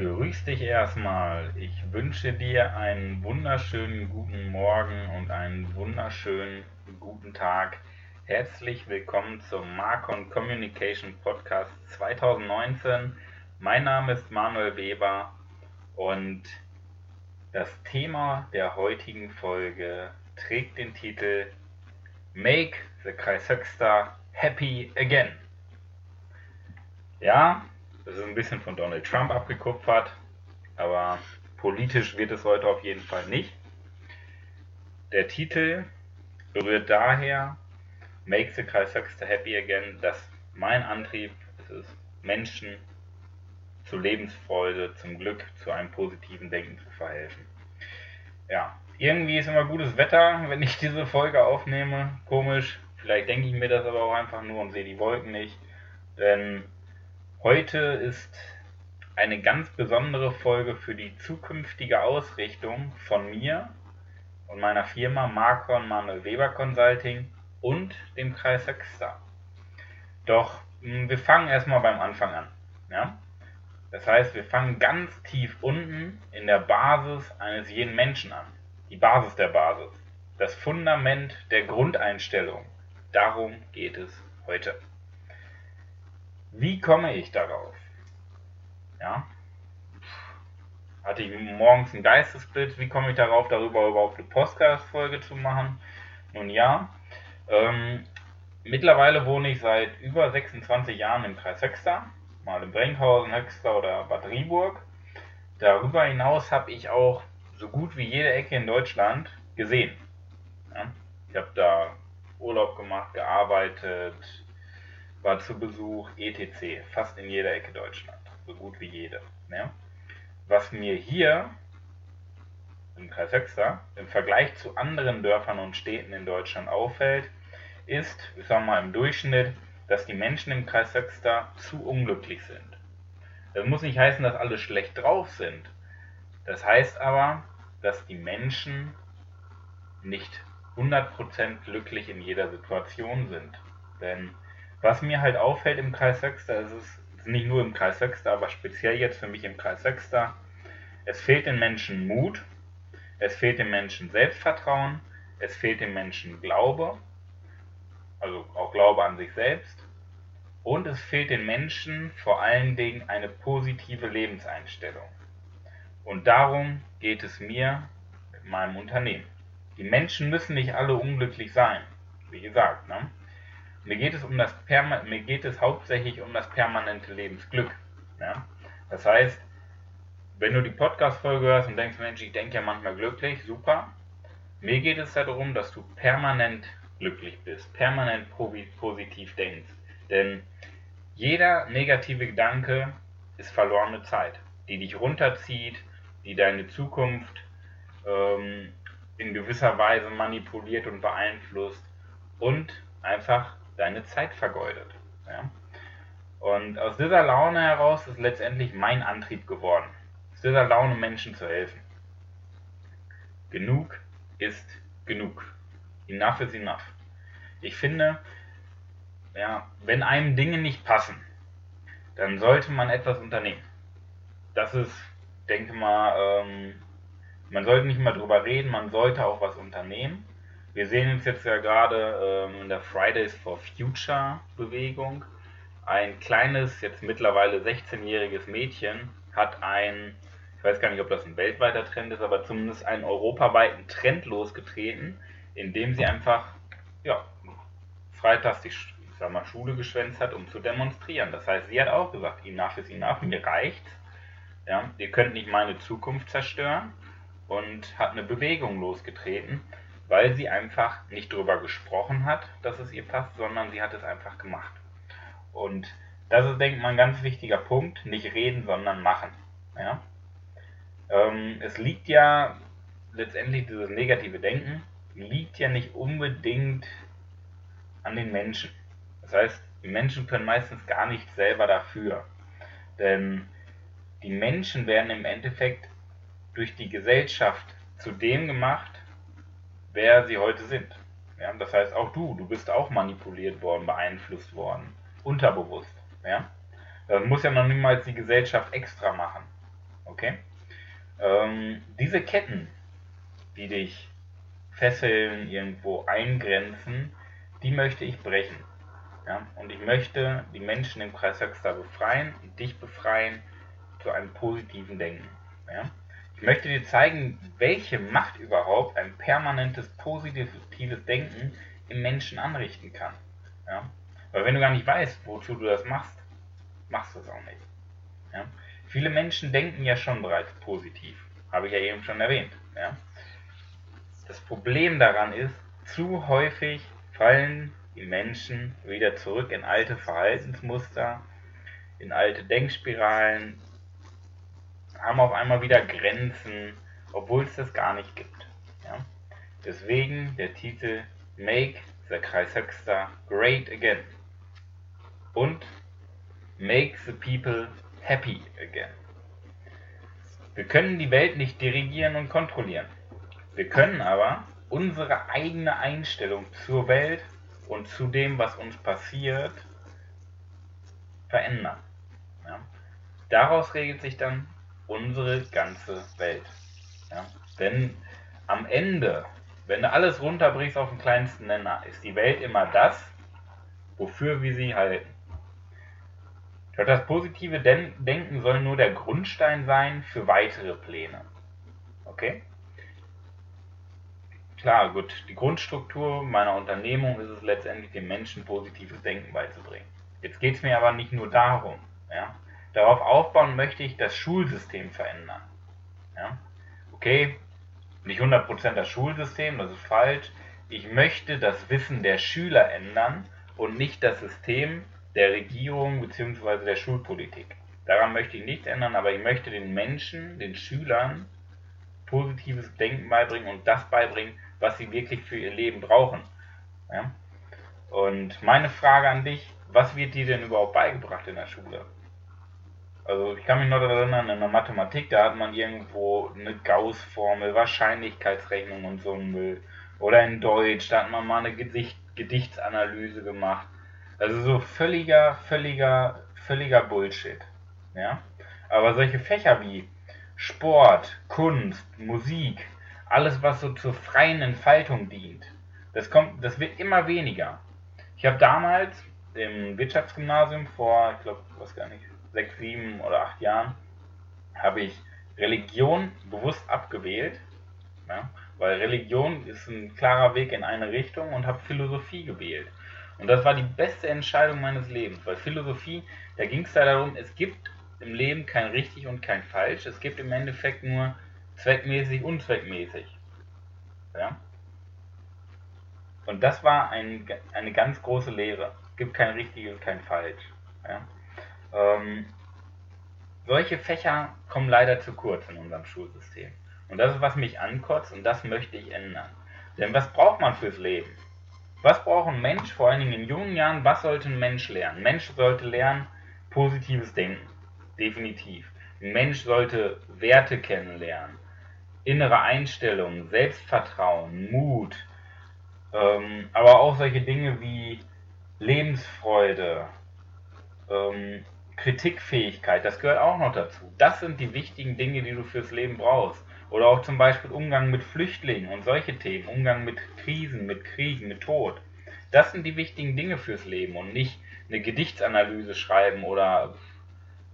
Grüß dich erstmal. Ich wünsche dir einen wunderschönen guten Morgen und einen wunderschönen guten Tag. Herzlich willkommen zum Marcon Communication Podcast 2019. Mein Name ist Manuel Weber und das Thema der heutigen Folge trägt den Titel Make the Kreishöxter Happy Again. Ja, das ist ein bisschen von Donald Trump abgekupfert, aber politisch wird es heute auf jeden Fall nicht. Der Titel berührt daher Make the Kreishöxter Happy Again, dass mein Antrieb es ist, Menschen zu Lebensfreude, zum Glück, zu einem positiven Denken zu verhelfen. Ja, irgendwie ist immer gutes Wetter, wenn ich diese Folge aufnehme. Komisch. Vielleicht denke ich mir das aber auch einfach nur und sehe die Wolken nicht. Denn heute ist eine ganz besondere Folge für die zukünftige Ausrichtung von mir und meiner Firma Marcon Manuel Weber Consulting und dem Kreis Höxter. Doch hm, wir fangen erstmal beim Anfang an. Ja? Das heißt, wir fangen ganz tief unten in der Basis eines jeden Menschen an. Die Basis der Basis. Das Fundament der Grundeinstellung. Darum geht es heute. Wie komme ich darauf? Ja? Hatte ich morgens einen Geistesblitz? Wie komme ich darauf, darüber überhaupt eine Podcast-Folge zu machen? Nun ja, ähm, mittlerweile wohne ich seit über 26 Jahren im Kreis Höxter mal in Brenkhausen, Höxter oder Bad Rieburg. Darüber hinaus habe ich auch so gut wie jede Ecke in Deutschland gesehen. Ja? Ich habe da Urlaub gemacht, gearbeitet, war zu Besuch, etc. Fast in jeder Ecke Deutschland. So gut wie jede. Ja? Was mir hier im Kreis Höxter im Vergleich zu anderen Dörfern und Städten in Deutschland auffällt, ist, ich sag mal im Durchschnitt, dass die Menschen im Kreis Höxter zu unglücklich sind. Das muss nicht heißen, dass alle schlecht drauf sind. Das heißt aber, dass die Menschen nicht 100% glücklich in jeder Situation sind. Denn was mir halt auffällt im Kreis Höxter, ist es nicht nur im Kreis Höxter, aber speziell jetzt für mich im Kreis Höxter, es fehlt den Menschen Mut, es fehlt den Menschen Selbstvertrauen, es fehlt den Menschen Glaube, also auch Glaube an sich selbst und es fehlt den Menschen vor allen Dingen eine positive Lebenseinstellung. Und darum geht es mir mit meinem Unternehmen. Die Menschen müssen nicht alle unglücklich sein, wie gesagt. Ne? Mir, geht es um das mir geht es hauptsächlich um das permanente Lebensglück. Ja? Das heißt, wenn du die Podcast-Folge hörst und denkst, Mensch, ich denke ja manchmal glücklich, super. Mir geht es darum, dass du permanent glücklich bist, permanent positiv denkst. Denn jeder negative Gedanke ist verlorene Zeit, die dich runterzieht, die deine Zukunft ähm, in gewisser Weise manipuliert und beeinflusst und einfach deine Zeit vergeudet. Ja? Und aus dieser Laune heraus ist letztendlich mein Antrieb geworden, aus dieser Laune Menschen zu helfen. Genug ist genug. Enough is enough. Ich finde, ja, wenn einem Dinge nicht passen, dann sollte man etwas unternehmen. Das ist, denke mal, ähm, man sollte nicht mal drüber reden, man sollte auch was unternehmen. Wir sehen uns jetzt ja gerade ähm, in der Fridays for Future Bewegung. Ein kleines, jetzt mittlerweile 16-jähriges Mädchen hat ein, ich weiß gar nicht, ob das ein weltweiter Trend ist, aber zumindest einen europaweiten Trend losgetreten, indem sie einfach ja, freitags die sag mal, Schule geschwänzt hat, um zu demonstrieren. Das heißt, sie hat auch gesagt, enough is enough, mir reicht. Ja, ihr könnt nicht meine Zukunft zerstören und hat eine Bewegung losgetreten, weil sie einfach nicht darüber gesprochen hat, dass es ihr passt, sondern sie hat es einfach gemacht. Und das ist, denke ich mal, ein ganz wichtiger Punkt. Nicht reden, sondern machen. Ja? Ähm, es liegt ja letztendlich dieses negative Denken, liegt ja nicht unbedingt an den Menschen. Das heißt, die Menschen können meistens gar nicht selber dafür. Denn die Menschen werden im Endeffekt durch die Gesellschaft zu dem gemacht, wer sie heute sind. Ja, das heißt, auch du, du bist auch manipuliert worden, beeinflusst worden, unterbewusst. Ja? Das muss ja noch niemals die Gesellschaft extra machen. Okay? Ähm, diese Ketten, die dich fesseln, irgendwo eingrenzen, die möchte ich brechen. Ja? Und ich möchte die Menschen im Kreis Höxter befreien und dich befreien zu einem positiven Denken. Ja? Ich möchte dir zeigen, welche Macht überhaupt ein permanentes positives Denken im Menschen anrichten kann. Ja? Weil wenn du gar nicht weißt, wozu du das machst, machst du es auch nicht. Ja? Viele Menschen denken ja schon bereits positiv, habe ich ja eben schon erwähnt. Ja? Das Problem daran ist, zu häufig fallen die Menschen wieder zurück in alte Verhaltensmuster, in alte Denkspiralen, haben auf einmal wieder Grenzen, obwohl es das gar nicht gibt. Ja? Deswegen der Titel Make the Kreis Höxter Great Again und Make the People Happy Again. Wir können die Welt nicht dirigieren und kontrollieren. Wir können aber unsere eigene Einstellung zur Welt und zu dem, was uns passiert, verändern. Ja? Daraus regelt sich dann unsere ganze Welt. Ja? Denn am Ende, wenn du alles runterbrichst auf den kleinsten Nenner, ist die Welt immer das, wofür wir sie halten. Das positive Denken soll nur der Grundstein sein für weitere Pläne. Okay? Klar, gut, die Grundstruktur meiner Unternehmung ist es letztendlich, den Menschen positives Denken beizubringen. Jetzt geht es mir aber nicht nur darum. Ja? Darauf aufbauen möchte ich das Schulsystem verändern. Ja? Okay, nicht 100% das Schulsystem, das ist falsch. Ich möchte das Wissen der Schüler ändern und nicht das System der Regierung bzw. der Schulpolitik. Daran möchte ich nichts ändern, aber ich möchte den Menschen, den Schülern positives Denken beibringen und das beibringen, was sie wirklich für ihr Leben brauchen. Ja? Und meine Frage an dich, was wird dir denn überhaupt beigebracht in der Schule? Also ich kann mich noch daran erinnern, in der Mathematik, da hat man irgendwo eine Gauss-Formel, Wahrscheinlichkeitsrechnung und so ein Müll. Oder in Deutsch, da hat man mal eine Gedicht Gedichtsanalyse gemacht. Also so völliger, völliger, völliger Bullshit. Ja? Aber solche Fächer wie Sport, Kunst, Musik, alles, was so zur freien Entfaltung dient. Das, kommt, das wird immer weniger. Ich habe damals im Wirtschaftsgymnasium vor, ich glaube, was gar nicht, sechs, sieben oder acht Jahren, habe ich Religion bewusst abgewählt, ja, weil Religion ist ein klarer Weg in eine Richtung und habe Philosophie gewählt. Und das war die beste Entscheidung meines Lebens, weil Philosophie, da ging es da darum, es gibt im Leben kein richtig und kein falsch, es gibt im Endeffekt nur zweckmäßig, unzweckmäßig. Ja? Und das war ein, eine ganz große Lehre. Es gibt kein richtig und kein falsch. Ja? Ähm, solche Fächer kommen leider zu kurz in unserem Schulsystem. Und das ist, was mich ankotzt und das möchte ich ändern. Denn was braucht man fürs Leben? Was braucht ein Mensch, vor allen Dingen in jungen Jahren, was sollte ein Mensch lernen? Ein Mensch sollte lernen, positives Denken. Definitiv. Ein Mensch sollte Werte kennenlernen innere Einstellung, Selbstvertrauen, Mut, ähm, aber auch solche Dinge wie Lebensfreude, ähm, Kritikfähigkeit, das gehört auch noch dazu. Das sind die wichtigen Dinge, die du fürs Leben brauchst. Oder auch zum Beispiel Umgang mit Flüchtlingen und solche Themen, Umgang mit Krisen, mit Kriegen, mit Tod. Das sind die wichtigen Dinge fürs Leben und nicht eine Gedichtsanalyse schreiben oder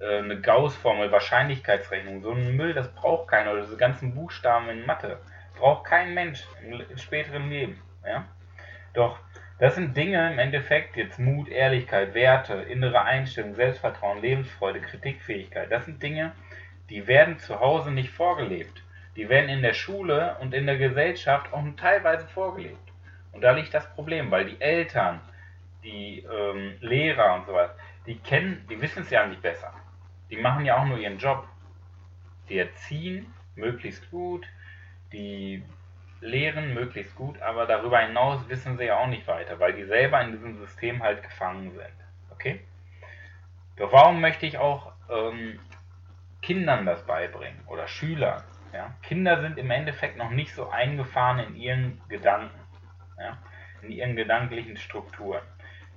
äh, eine Gauss-Formel, Wahrscheinlichkeitsrechnung, so ein Müll, das braucht keiner, oder diese ganzen Buchstaben in Mathe, braucht kein Mensch im späteren Leben. Ja? Doch das sind Dinge im Endeffekt, jetzt Mut, Ehrlichkeit, Werte, innere Einstellung, Selbstvertrauen, Lebensfreude, Kritikfähigkeit, das sind Dinge, die werden zu Hause nicht vorgelebt. Die werden in der Schule und in der Gesellschaft auch teilweise vorgelebt. Und da liegt das Problem, weil die Eltern, die ähm, Lehrer und so weiter, die kennen, die wissen es ja nicht besser. Die machen ja auch nur ihren Job. Die erziehen möglichst gut, die lehren möglichst gut, aber darüber hinaus wissen sie ja auch nicht weiter, weil die selber in diesem System halt gefangen sind. Okay? Doch warum möchte ich auch ähm, Kindern das beibringen oder Schülern? Ja? Kinder sind im Endeffekt noch nicht so eingefahren in ihren Gedanken, ja? in ihren gedanklichen Strukturen.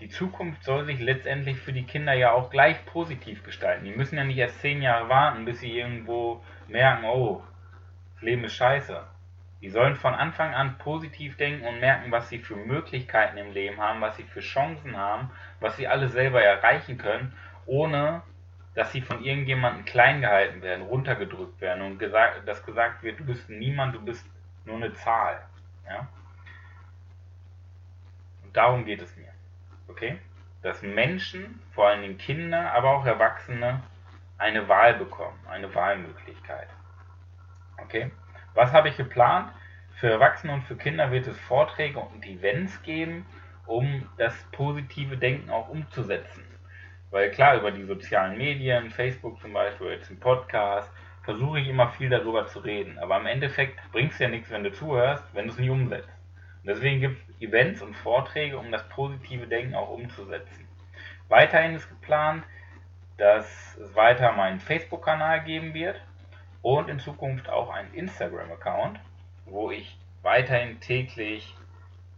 die Zukunft soll sich letztendlich für die Kinder ja auch gleich positiv gestalten. Die müssen ja nicht erst zehn Jahre warten, bis sie irgendwo merken, oh, das Leben ist scheiße. Die sollen von Anfang an positiv denken und merken, was sie für Möglichkeiten im Leben haben, was sie für Chancen haben, was sie alles selber erreichen können, ohne dass sie von irgendjemandem klein gehalten werden, runtergedrückt werden und gesagt, dass gesagt wird, du bist niemand, du bist nur eine Zahl. Ja? Und darum geht es mir. Okay? Dass Menschen, vor allen Dingen Kinder, aber auch Erwachsene, eine Wahl bekommen, eine Wahlmöglichkeit. Okay? Was habe ich geplant? Für Erwachsene und für Kinder wird es Vorträge und Events geben, um das positive Denken auch umzusetzen. Weil klar, über die sozialen Medien, Facebook zum Beispiel, jetzt im Podcast, versuche ich immer viel darüber zu reden. Aber im Endeffekt bringt es ja nichts, wenn du zuhörst, wenn du es nicht umsetzt. Und deswegen gibt es Events und Vorträge, um das positive Denken auch umzusetzen. Weiterhin ist geplant, dass es weiter meinen Facebook-Kanal geben wird und in Zukunft auch einen Instagram-Account, wo ich weiterhin täglich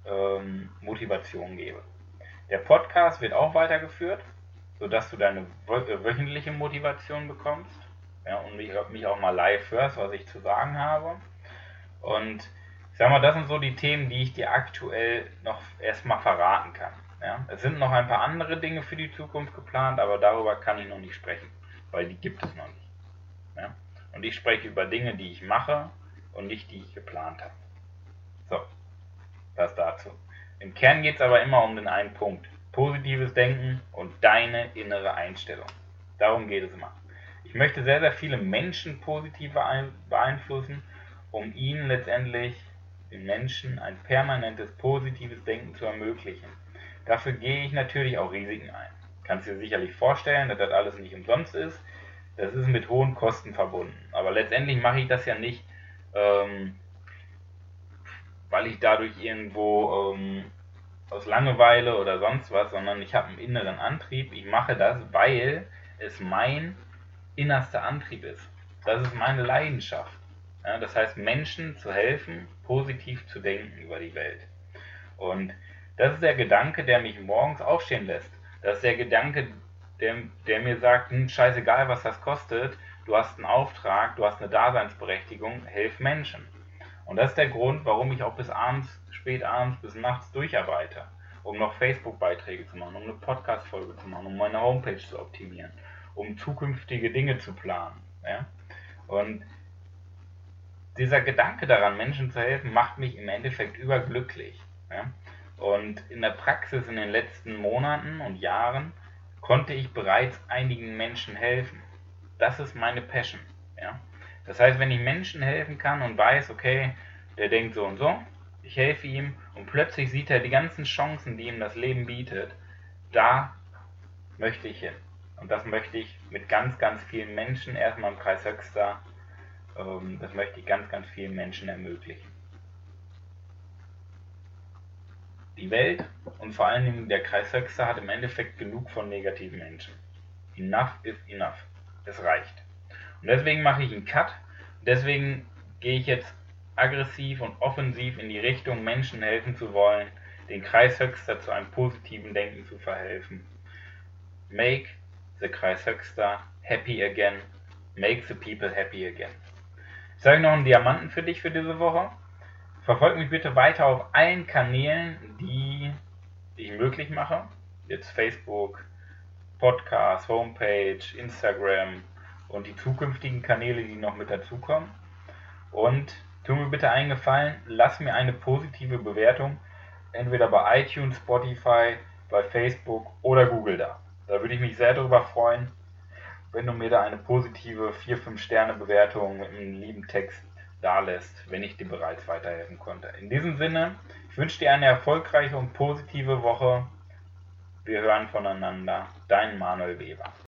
ähm, Motivation gebe. Der Podcast wird auch weitergeführt sodass du deine äh, wöchentliche Motivation bekommst ja, und mich, mich auch mal live hörst, was ich zu sagen habe. Und ich sag mal, das sind so die Themen, die ich dir aktuell noch erstmal verraten kann. Ja. Es sind noch ein paar andere Dinge für die Zukunft geplant, aber darüber kann ich noch nicht sprechen, weil die gibt es noch nicht. Ja. Und ich spreche über Dinge, die ich mache und nicht die ich geplant habe. So, das dazu. Im Kern geht es aber immer um den einen Punkt positives Denken und deine innere Einstellung. Darum geht es immer. Ich möchte sehr, sehr viele Menschen positiv beeinflussen, um ihnen letztendlich, den Menschen, ein permanentes positives Denken zu ermöglichen. Dafür gehe ich natürlich auch Risiken ein. Kannst dir sicherlich vorstellen, dass das alles nicht umsonst ist. Das ist mit hohen Kosten verbunden. Aber letztendlich mache ich das ja nicht, ähm, weil ich dadurch irgendwo ähm, aus Langeweile oder sonst was, sondern ich habe einen inneren Antrieb. Ich mache das, weil es mein innerster Antrieb ist. Das ist meine Leidenschaft. Ja, das heißt, Menschen zu helfen, positiv zu denken über die Welt. Und das ist der Gedanke, der mich morgens aufstehen lässt. Das ist der Gedanke, der, der mir sagt, hm, scheißegal, was das kostet, du hast einen Auftrag, du hast eine Daseinsberechtigung, helf Menschen. Und das ist der Grund, warum ich auch bis abends spät abends bis nachts durcharbeite, um noch Facebook-Beiträge zu machen, um eine Podcast-Folge zu machen, um meine Homepage zu optimieren, um zukünftige Dinge zu planen. Ja? Und dieser Gedanke daran, Menschen zu helfen, macht mich im Endeffekt überglücklich. Ja? Und in der Praxis in den letzten Monaten und Jahren konnte ich bereits einigen Menschen helfen. Das ist meine Passion. Ja? Das heißt, wenn ich Menschen helfen kann und weiß, okay, der denkt so und so, ich helfe ihm und plötzlich sieht er die ganzen Chancen, die ihm das Leben bietet. Da möchte ich hin. Und das möchte ich mit ganz, ganz vielen Menschen, erstmal im Kreis Höxter, ähm, das möchte ich ganz, ganz vielen Menschen ermöglichen. Die Welt und vor allen Dingen der Kreis Höxter hat im Endeffekt genug von negativen Menschen. Enough is enough. Es reicht. Und deswegen mache ich einen Cut. Deswegen gehe ich jetzt aggressiv und offensiv in die Richtung, Menschen helfen zu wollen, den Kreis Höxter zu einem positiven Denken zu verhelfen. Make the Kreis Höxter happy again. Make the people happy again. Ich sage noch einen Diamanten für dich für diese Woche. Verfolg mich bitte weiter auf allen Kanälen, die ich möglich mache. Jetzt Facebook, Podcast, Homepage, Instagram und die zukünftigen Kanäle, die noch mit dazukommen. Und Tu mir bitte einen Gefallen, lass mir eine positive Bewertung, entweder bei iTunes, Spotify, bei Facebook oder Google da. Da würde ich mich sehr darüber freuen, wenn du mir da eine positive 4-5 Sterne Bewertung mit einem lieben Text da lässt, wenn ich dir bereits weiterhelfen konnte. In diesem Sinne, ich wünsche dir eine erfolgreiche und positive Woche. Wir hören voneinander. Dein Manuel Weber.